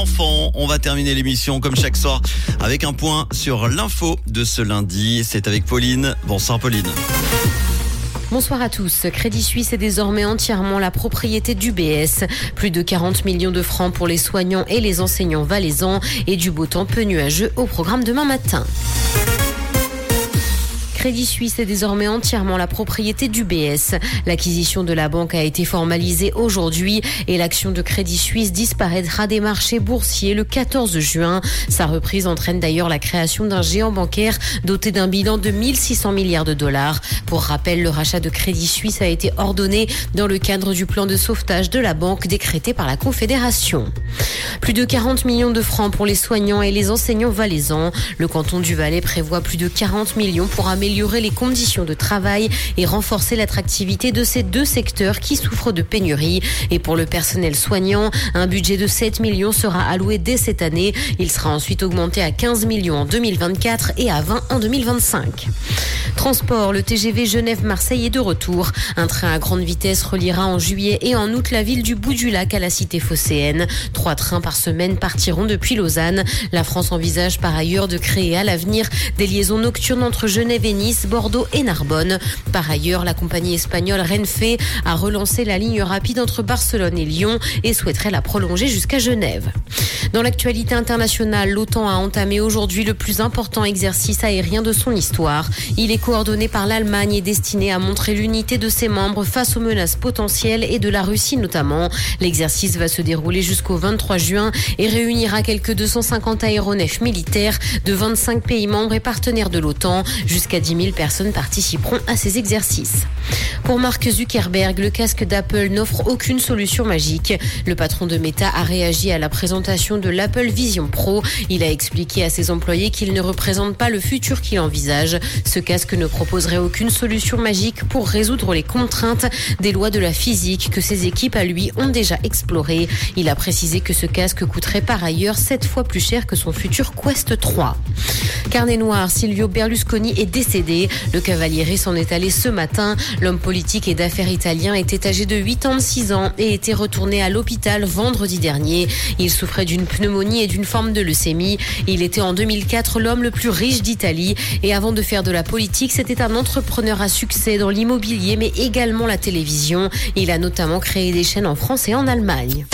enfants. On va terminer l'émission comme chaque soir avec un point sur l'info de ce lundi. C'est avec Pauline. Bonsoir Pauline. Bonsoir à tous. Crédit Suisse est désormais entièrement la propriété d'UBS. Plus de 40 millions de francs pour les soignants et les enseignants valaisans et du beau temps peu nuageux au programme demain matin. Crédit Suisse est désormais entièrement la propriété d'UBS. L'acquisition de la banque a été formalisée aujourd'hui et l'action de Crédit Suisse disparaîtra des marchés boursiers le 14 juin. Sa reprise entraîne d'ailleurs la création d'un géant bancaire doté d'un bilan de 1600 milliards de dollars. Pour rappel, le rachat de Crédit Suisse a été ordonné dans le cadre du plan de sauvetage de la banque décrété par la Confédération. Plus de 40 millions de francs pour les soignants et les enseignants valaisans. Le canton du Valais prévoit plus de 40 millions pour améliorer les conditions de travail et renforcer l'attractivité de ces deux secteurs qui souffrent de pénurie. Et pour le personnel soignant, un budget de 7 millions sera alloué dès cette année. Il sera ensuite augmenté à 15 millions en 2024 et à 20 en 2025. Transport, le TGV Genève-Marseille est de retour. Un train à grande vitesse reliera en juillet et en août la ville du bout du lac à la cité phocéenne. Trois trains par semaine partiront depuis Lausanne. La France envisage par ailleurs de créer à l'avenir des liaisons nocturnes entre Genève et Nice, Bordeaux et Narbonne. Par ailleurs, la compagnie espagnole Renfe a relancé la ligne rapide entre Barcelone et Lyon et souhaiterait la prolonger jusqu'à Genève. Dans l'actualité internationale, l'OTAN a entamé aujourd'hui le plus important exercice aérien de son histoire. Il est coordonné par l'Allemagne et destiné à montrer l'unité de ses membres face aux menaces potentielles et de la Russie notamment. L'exercice va se dérouler jusqu'au 23 juin et réunira quelques 250 aéronefs militaires de 25 pays membres et partenaires de l'OTAN. Jusqu'à 10 000 personnes participeront à ces exercices. Pour Mark Zuckerberg, le casque d'Apple n'offre aucune solution magique. Le patron de Meta a réagi à la présentation de l'Apple Vision Pro. Il a expliqué à ses employés qu'il ne représente pas le futur qu'il envisage. Ce casque ne proposerait aucune solution magique pour résoudre les contraintes des lois de la physique que ses équipes à lui ont déjà explorées. Il a précisé que ce casque coûterait par ailleurs 7 fois plus cher que son futur Quest 3. Carnet noir, Silvio Berlusconi est décédé. Le cavaliere s'en est allé ce matin. L'homme politique et d'affaires italien était âgé de 86 ans et était retourné à l'hôpital vendredi dernier. Il souffrait d'une pneumonie et d'une forme de leucémie. Il était en 2004 l'homme le plus riche d'Italie et avant de faire de la politique, c'était un entrepreneur à succès dans l'immobilier mais également la télévision. Il a notamment créé des chaînes en France et en Allemagne.